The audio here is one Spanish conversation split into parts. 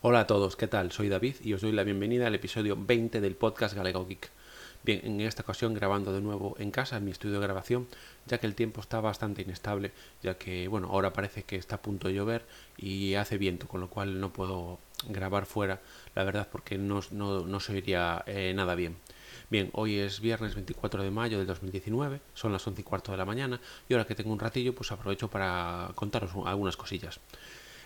Hola a todos, ¿qué tal? Soy David y os doy la bienvenida al episodio 20 del podcast Galego Geek. Bien, en esta ocasión grabando de nuevo en casa, en mi estudio de grabación, ya que el tiempo está bastante inestable, ya que, bueno, ahora parece que está a punto de llover y hace viento, con lo cual no puedo grabar fuera, la verdad, porque no, no, se oiría eh, nada bien. Bien, hoy es viernes 24 de mayo del 2019, son las 11 y cuarto de la mañana y ahora que tengo un ratillo, pues aprovecho para contaros algunas cosillas.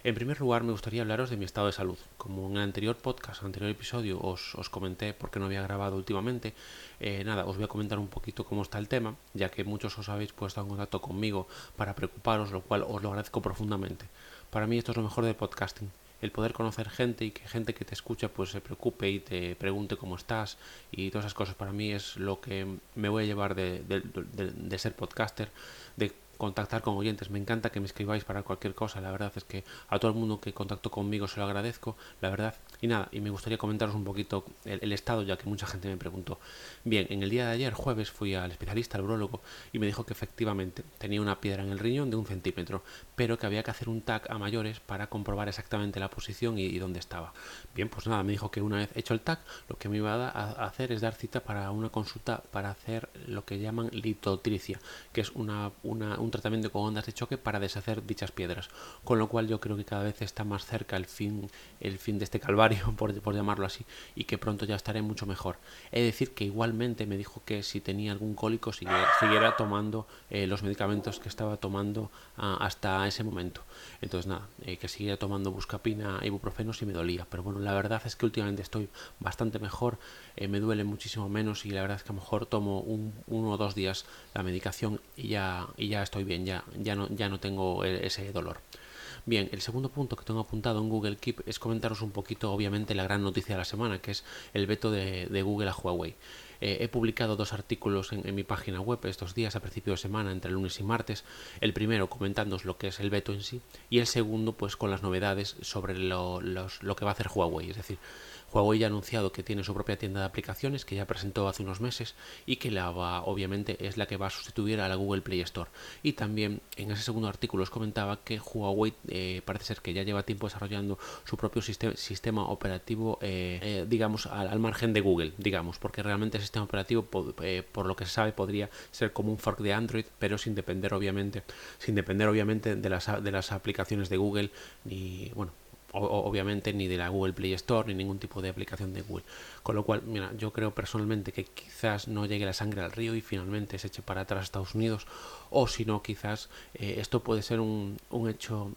En primer lugar, me gustaría hablaros de mi estado de salud. Como en el anterior podcast, anterior episodio, os, os comenté por qué no había grabado últimamente, eh, nada, os voy a comentar un poquito cómo está el tema, ya que muchos os habéis puesto en contacto conmigo para preocuparos, lo cual os lo agradezco profundamente. Para mí esto es lo mejor del podcasting, el poder conocer gente y que gente que te escucha pues se preocupe y te pregunte cómo estás y todas esas cosas para mí es lo que me voy a llevar de, ser podcaster, contactar con oyentes. Me encanta que me escribáis para cualquier cosa. La verdad es que a todo el mundo que contactó conmigo se lo agradezco, la verdad. Y nada, y me gustaría comentaros un poquito el, estado, ya que mucha gente me preguntó. Bien, en el día de ayer, jueves, fui al especialista, al urologo, y me dijo que efectivamente tenía una piedra en el riñón de un centímetro, pero que había que hacer un TAC a mayores para comprobar exactamente la posición y, dónde estaba. Bien, pues nada, me dijo que una vez hecho el TAC, lo que me iba a, hacer es dar cita para una consulta para hacer lo que llaman litotricia, que es una, una, un tratamiento con ondas de choque para deshacer dichas piedras. Con lo cual yo creo que cada vez está más cerca el fin, el fin de este calvario, por, por llamarlo así, y que pronto ya estaré mucho mejor. He decir que igualmente me dijo que si tenía algún cólico siguiera, tomando eh, los medicamentos que estaba tomando ah, hasta ese momento. Entonces nada, eh, que siguiera tomando buscapina, ibuprofeno si me dolía. Pero bueno, la verdad es que últimamente estoy bastante mejor, eh, me duele muchísimo menos y la verdad es que a lo mejor tomo un, uno o dos días la medicación y ya, y ya estoy bien, ya, ya, no, ya no tengo e, ese dolor. Bien, el segundo punto que tengo apuntado en Google Keep es comentaros un poquito, obviamente, la gran noticia de la semana, que es el veto de, Google a Huawei. Eh, he publicado dos artículos en, mi página web estos días, a principio de semana, entre lunes y martes. El primero comentándoos lo que es el veto en sí y el segundo pues con las novedades sobre lo, lo que va a hacer Huawei. Es decir, Huawei ya ha anunciado que tiene su propia tienda de aplicaciones que ya presentó hace unos meses y que la va, obviamente es la que va a sustituir a la Google Play Store. Y también en ese segundo artículo os comentaba que Huawei eh, parece ser que ya lleva tiempo desarrollando su propio sistema, operativo, eh, eh, digamos, al, margen de Google, digamos, porque realmente el sistema operativo, por lo que se sabe, podría ser como un fork de Android, pero sin depender, obviamente, sin depender, obviamente, de las, de las aplicaciones de Google ni, bueno, obviamente ni de la Google Play Store ni ningún tipo de aplicación de Google. Con lo cual, mira, yo creo personalmente que quizás no llegue la sangre al río y finalmente se eche para atrás Estados Unidos, o si no, quizás eh, esto puede ser un, un hecho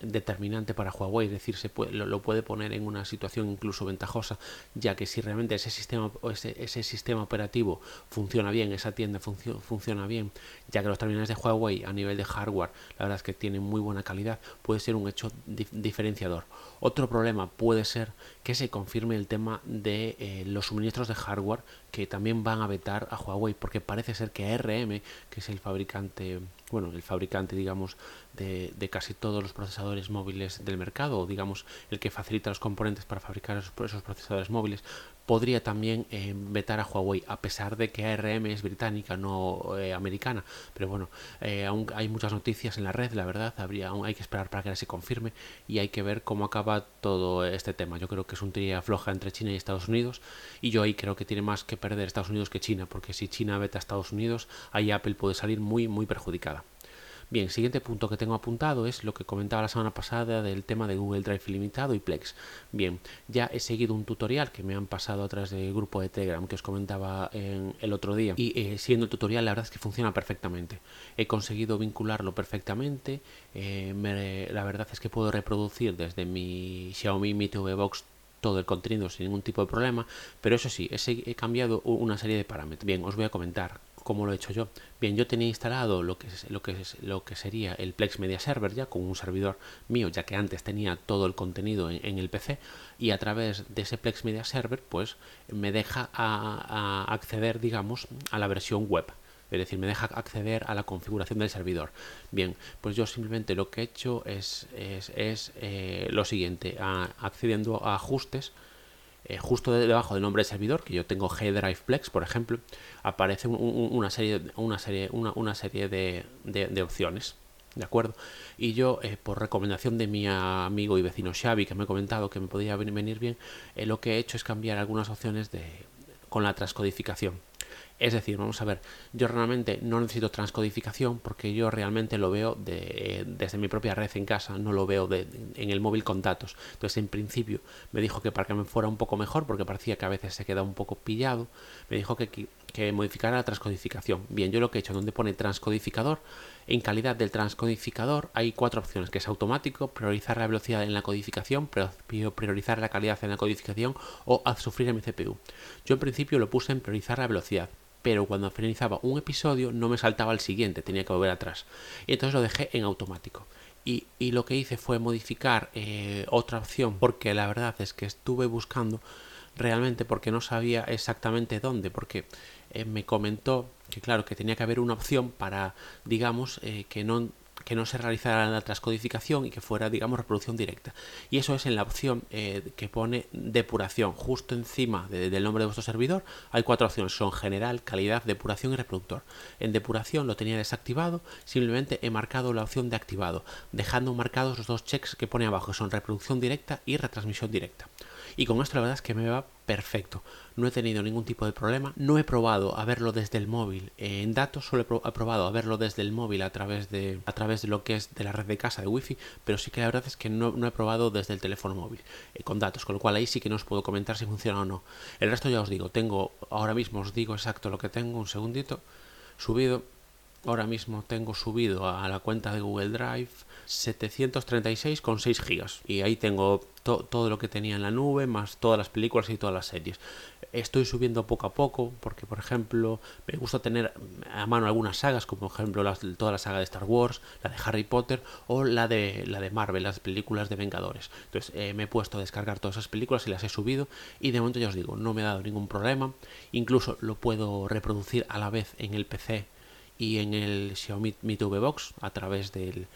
determinante para Huawei, es decir, se puede, lo, puede poner en una situación incluso ventajosa, ya que si realmente ese sistema, ese, ese sistema operativo funciona bien, esa tienda funciona bien, ya que los terminales de Huawei a nivel de hardware, la verdad es que tienen muy buena calidad, puede ser un hecho diferenciador. Otro problema puede ser que se confirme el tema de eh, los suministros de hardware que también van a vetar a Huawei, porque parece ser que ARM, que es el fabricante bueno, el fabricante, digamos, de, de, casi todos los procesadores móviles del mercado, o digamos, el que facilita los componentes para fabricar esos, procesadores móviles, podría también eh, vetar a Huawei, a pesar de que ARM es británica, no eh, americana. Pero bueno, eh, aún hay muchas noticias en la red, la verdad, habría, aún hay que esperar para que se confirme y hay que ver cómo acaba todo este tema. Yo creo que es un tría floja entre China y Estados Unidos, y yo ahí creo que tiene más que perder Estados Unidos que China, porque si China veta a Estados Unidos, ahí Apple puede salir muy, muy perjudicada. Bien, siguiente punto que tengo apuntado es lo que comentaba la semana pasada del tema de Google Drive ilimitado y Plex. Bien, ya he seguido un tutorial que me han pasado a través del grupo de Telegram que os comentaba en el otro día y eh, siguiendo el tutorial la verdad es que funciona perfectamente. He conseguido vincularlo perfectamente, eh, la verdad es que puedo reproducir desde mi Xiaomi Mi TV Box todo el contenido sin ningún tipo de problema, pero eso sí, he cambiado una serie de parámetros. Bien, os voy a comentar ¿Cómo lo he hecho yo? Bien, yo tenía instalado lo que, es, lo, que es, lo que sería el Plex Media Server ya con un servidor mío, ya que antes tenía todo el contenido en, el PC y a través de ese Plex Media Server pues me deja a, acceder, digamos, a la versión web. Es decir, me deja acceder a la configuración del servidor. Bien, pues yo simplemente lo que he hecho es, es, es eh, lo siguiente, accediendo a ajustes, eh, justo debajo del nombre del servidor, que yo tengo G-Drive Plex, por ejemplo, aparece una serie, una serie, una, serie de, opciones. ¿De acuerdo? Y yo, eh, por recomendación de mi amigo y vecino Xavi, que me ha comentado que me podía venir bien, eh, lo que he hecho es cambiar algunas opciones de, con la transcodificación. Es decir, vamos a ver, yo realmente no necesito transcodificación porque yo realmente lo veo de, desde mi propia red en casa, no lo veo en el móvil con datos. Entonces, en principio, me dijo que para que me fuera un poco mejor, porque parecía que a veces se queda un poco pillado, me dijo que, que modificara la transcodificación. Bien, yo lo que he hecho, donde pone transcodificador, en calidad del transcodificador hay cuatro opciones, que es automático, priorizar la velocidad en la codificación, priorizar la calidad en la codificación o haz sufrir en mi CPU. Yo en principio lo puse en priorizar la velocidad pero cuando finalizaba un episodio no me saltaba al siguiente, tenía que volver atrás. Y entonces lo dejé en automático. Y, lo que hice fue modificar eh, otra opción, porque la verdad es que estuve buscando realmente porque no sabía exactamente dónde, porque eh, me comentó que claro, que tenía que haber una opción para, digamos, eh, que no que no se realizara la transcodificación y que fuera, digamos, reproducción directa. Y eso es en la opción eh, que pone depuración. Justo encima del nombre de vuestro servidor hay cuatro opciones. Son general, calidad, depuración y reproductor. En depuración lo tenía desactivado, simplemente he marcado la opción de activado, dejando marcados los dos checks que pone abajo, son reproducción directa y retransmisión directa. Y con esto la verdad es que me va perfecto. No he tenido ningún tipo de problema. No he probado a verlo desde el móvil en datos, solo he, probado a verlo desde el móvil a través de a través de lo que es de la red de casa de wifi, pero sí que la verdad es que no, he probado desde el teléfono móvil eh, con datos, con lo cual ahí sí que no os puedo comentar si funciona o no. El resto ya os digo, tengo ahora mismo os digo exacto lo que tengo, un segundito, subido ahora mismo tengo subido a la cuenta de Google Drive 736,6 gigas. Y ahí tengo todo lo que tenía en la nube más todas las películas y todas las series. Estoy subiendo poco a poco porque por ejemplo me gusta tener a mano algunas sagas como por ejemplo las, toda la saga de Star Wars la de Harry Potter o la de la de Marvel las películas de Vengadores. Entonces eh, me he puesto a descargar todas esas películas y las he subido y de momento ya os digo no me ha dado ningún problema. Incluso lo puedo reproducir a la vez en el PC y en el Xiaomi Mi TV Box a través del,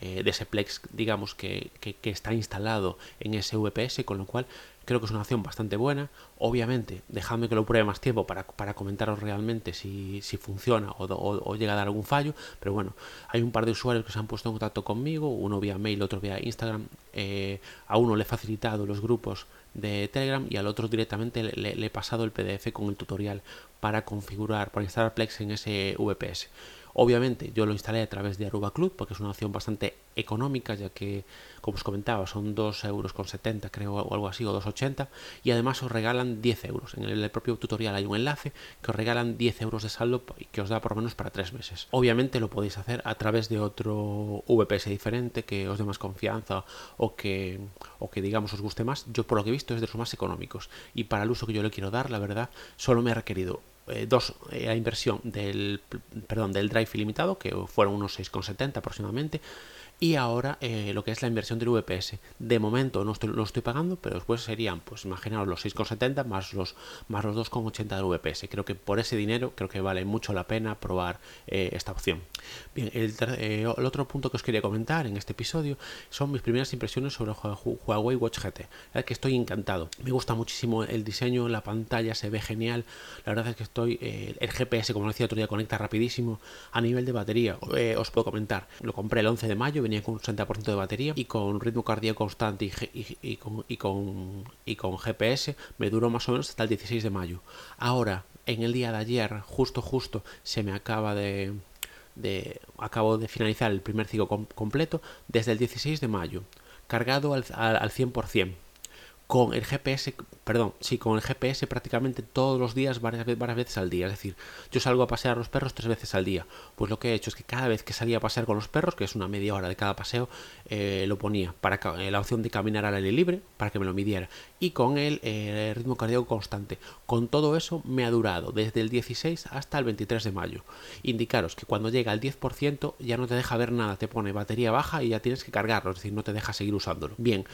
eh, de ese Plex, digamos, que, que, está instalado en ese VPS, con lo cual creo que es una opción bastante buena. Obviamente, dejadme que lo pruebe más tiempo para, para comentaros realmente si, si funciona o, llega a dar algún fallo, pero bueno, hay un par de usuarios que se han puesto en contacto conmigo, uno vía mail, otro vía Instagram. Eh, a uno le he facilitado los grupos de Telegram y al otro directamente le, le, he pasado el PDF con el tutorial para configurar, para instalar Plex en ese VPS. Obviamente yo lo instalé a través de Aruba Club porque es una opción bastante económica ya que, como os comentaba, son 2,70 euros con 70 creo o algo así o 2,80 y además os regalan 10 euros. En el, propio tutorial hay un enlace que os regalan 10 euros de saldo y que os da por lo menos para 3 meses. Obviamente lo podéis hacer a través de otro VPS diferente que os dé más confianza o que, o que digamos os guste más. Yo por lo que he visto es de los más económicos y para el uso que yo le quiero dar, la verdad, solo me ha requerido eh, dos eh, a inversión del, perdón, del drive ilimitado, que fueron unos 6,70 aproximadamente, y ahora eh, lo que es la inversión del VPS. De momento no estoy, lo estoy pagando, pero después serían, pues imaginaos los 6,70 más los, más los 2,80 del VPS. Creo que por ese dinero creo que vale mucho la pena probar eh, esta opción. Bien, eh, el, otro punto que os quería comentar en este episodio son mis primeras impresiones sobre Huawei Watch GT. La verdad que estoy encantado. Me gusta muchísimo el diseño, la pantalla se ve genial. La verdad es que estoy, el GPS, como decía otro día, conecta rapidísimo. A nivel de batería, os puedo comentar, lo compré el 11 de mayo, venía con un 60% de batería y con ritmo cardíaco constante y, con, y, con, y con GPS me duró más o menos hasta el 16 de mayo. Ahora, en el día de ayer, justo justo, se me acaba de, de acabo de finalizar el primer ciclo completo desde el 16 de mayo, cargado al, al, al 100% con el GPS, perdón, sí, con el GPS prácticamente todos los días, varias, varias veces al día. Es decir, yo salgo a pasear los perros tres veces al día. Pues lo que he hecho es que cada vez que salía a pasear con los perros, que es una media hora de cada paseo, eh, lo ponía para eh, la opción de caminar al aire libre, para que me lo midiera. Y con el eh, ritmo cardíaco constante. Con todo eso me ha durado desde el 16 hasta el 23 de mayo. Indicaros que cuando llega al 10% ya no te deja ver nada, te pone batería baja y ya tienes que cargarlo, es decir, no te deja seguir usándolo. Bien,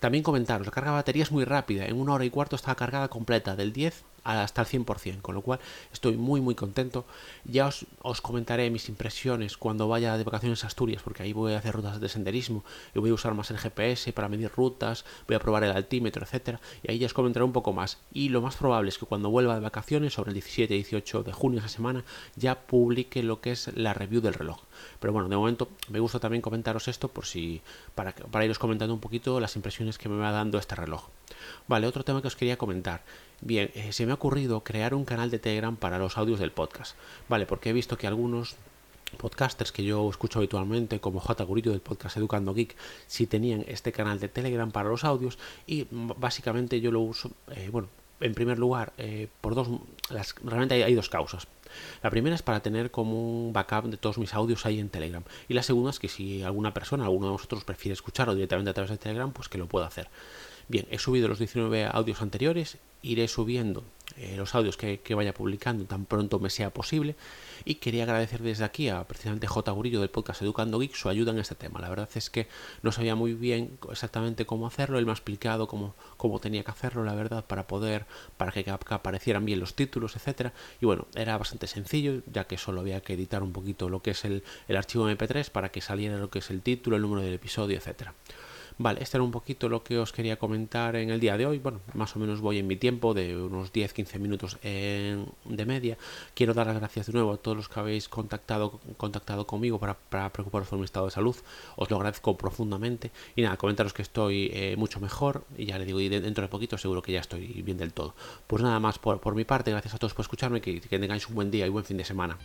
también comentaros, la carga batería es muy rápida. En una hora y cuarto está cargada completa, del 10 hasta el 100%, con lo cual estoy muy muy contento. Ya os, os, comentaré mis impresiones cuando vaya de vacaciones a Asturias, porque ahí voy a hacer rutas de senderismo y voy a usar más el GPS para medir rutas, voy a probar el altímetro, etcétera, y ahí ya os comentaré un poco más. Y lo más probable es que cuando vuelva de vacaciones, sobre el 17 y 18 de junio esa semana, ya publique lo que es la review del reloj. Pero bueno, de momento me gusta también comentaros esto por si para, para iros comentando un poquito las impresiones que me va dando este reloj. Vale, otro tema que os quería comentar. Bien, eh, se me ha ocurrido crear un canal de Telegram para los audios del podcast. Vale, porque he visto que algunos podcasters que yo escucho habitualmente, como J. Gurillo del podcast Educando Geek, si tenían este canal de Telegram para los audios y básicamente yo lo uso, eh, bueno, en primer lugar, eh, por dos, las, realmente hay, hay, dos causas. La primera es para tener como un backup de todos mis audios ahí en Telegram. Y la segunda es que si alguna persona, alguno de vosotros prefiere escucharlo directamente a través de Telegram, pues que lo pueda hacer. Bien, he subido los 19 audios anteriores, iré subiendo eh, los audios que, vaya publicando tan pronto me sea posible y quería agradecer desde aquí a precisamente J. Gurillo del podcast Educando Geek su ayuda en este tema. La verdad es que no sabía muy bien exactamente cómo hacerlo, él me ha explicado cómo, cómo tenía que hacerlo, la verdad, para poder, para que, que aparecieran bien los títulos, etcétera. Y bueno, era bastante sencillo, ya que solo había que editar un poquito lo que es el, el archivo MP3 para que saliera lo que es el título, el número del episodio, etcétera. Vale, este era un poquito lo que os quería comentar en el día de hoy. Bueno, más o menos voy en mi tiempo de unos 10-15 minutos de media. Quiero dar las gracias de nuevo a todos los que habéis contactado, contactado conmigo para, para preocuparos por mi estado de salud. Os lo agradezco profundamente. Y nada, comentaros que estoy eh, mucho mejor. Y ya le digo, dentro de poquito seguro que ya estoy bien del todo. Pues nada más por, por mi parte, gracias a todos por escucharme. Que, que tengáis un buen día y buen fin de semana.